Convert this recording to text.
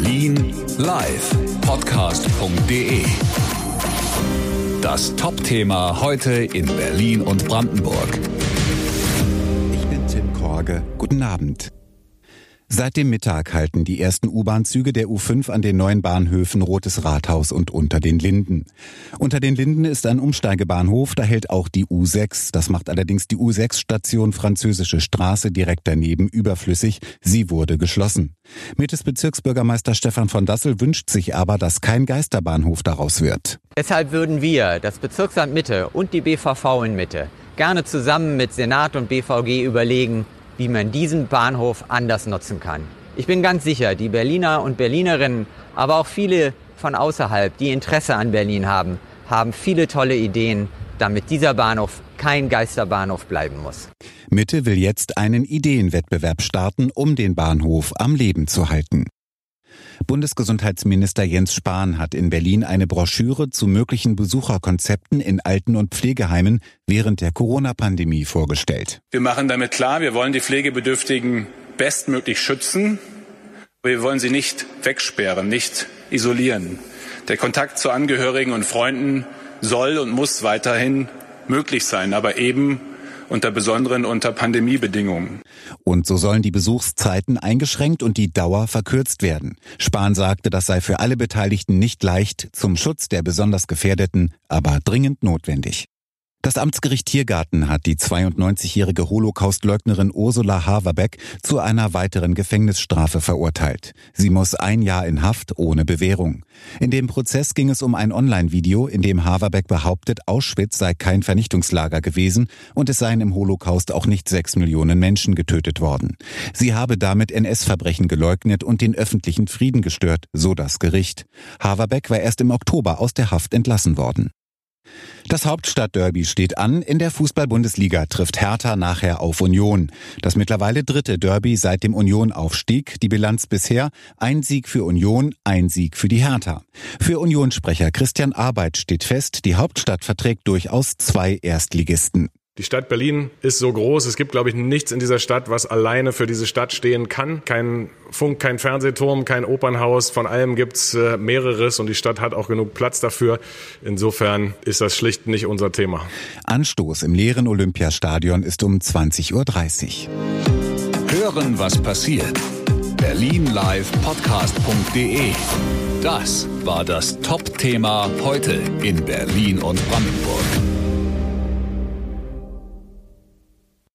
Berlin live Podcast.de. Das Top-Thema heute in Berlin und Brandenburg. Ich bin Tim Korge. Guten Abend. Seit dem Mittag halten die ersten U-Bahn-Züge der U5 an den neuen Bahnhöfen Rotes Rathaus und Unter den Linden. Unter den Linden ist ein Umsteigebahnhof, da hält auch die U6. Das macht allerdings die U6-Station Französische Straße direkt daneben überflüssig. Sie wurde geschlossen. Mittes Bezirksbürgermeister Stefan von Dassel wünscht sich aber, dass kein Geisterbahnhof daraus wird. Deshalb würden wir, das Bezirksamt Mitte und die BVV in Mitte, gerne zusammen mit Senat und BVG überlegen, wie man diesen Bahnhof anders nutzen kann. Ich bin ganz sicher, die Berliner und Berlinerinnen, aber auch viele von außerhalb, die Interesse an Berlin haben, haben viele tolle Ideen, damit dieser Bahnhof kein Geisterbahnhof bleiben muss. Mitte will jetzt einen Ideenwettbewerb starten, um den Bahnhof am Leben zu halten. Bundesgesundheitsminister Jens Spahn hat in Berlin eine Broschüre zu möglichen Besucherkonzepten in Alten- und Pflegeheimen während der Corona-Pandemie vorgestellt. Wir machen damit klar, wir wollen die Pflegebedürftigen bestmöglich schützen, aber wir wollen sie nicht wegsperren, nicht isolieren. Der Kontakt zu Angehörigen und Freunden soll und muss weiterhin möglich sein, aber eben unter besonderen unter Pandemiebedingungen. Und so sollen die Besuchszeiten eingeschränkt und die Dauer verkürzt werden. Spahn sagte, das sei für alle Beteiligten nicht leicht, zum Schutz der besonders Gefährdeten, aber dringend notwendig. Das Amtsgericht Tiergarten hat die 92-jährige Holocaustleugnerin Ursula Haverbeck zu einer weiteren Gefängnisstrafe verurteilt. Sie muss ein Jahr in Haft ohne Bewährung. In dem Prozess ging es um ein Online-Video, in dem Haverbeck behauptet, Auschwitz sei kein Vernichtungslager gewesen und es seien im Holocaust auch nicht sechs Millionen Menschen getötet worden. Sie habe damit NS-Verbrechen geleugnet und den öffentlichen Frieden gestört, so das Gericht. Haverbeck war erst im Oktober aus der Haft entlassen worden. Das Hauptstadtderby steht an. In der Fußball-Bundesliga trifft Hertha nachher auf Union. Das mittlerweile dritte Derby seit dem Union-Aufstieg. Die Bilanz bisher ein Sieg für Union, ein Sieg für die Hertha. Für Unionssprecher Christian Arbeit steht fest, die Hauptstadt verträgt durchaus zwei Erstligisten. Die Stadt Berlin ist so groß. Es gibt, glaube ich, nichts in dieser Stadt, was alleine für diese Stadt stehen kann. Kein Funk, kein Fernsehturm, kein Opernhaus. Von allem gibt's äh, mehreres und die Stadt hat auch genug Platz dafür. Insofern ist das schlicht nicht unser Thema. Anstoß im leeren Olympiastadion ist um 20.30 Uhr. Hören, was passiert. Berlin Live Podcast.de. Das war das Top-Thema heute in Berlin und Brandenburg.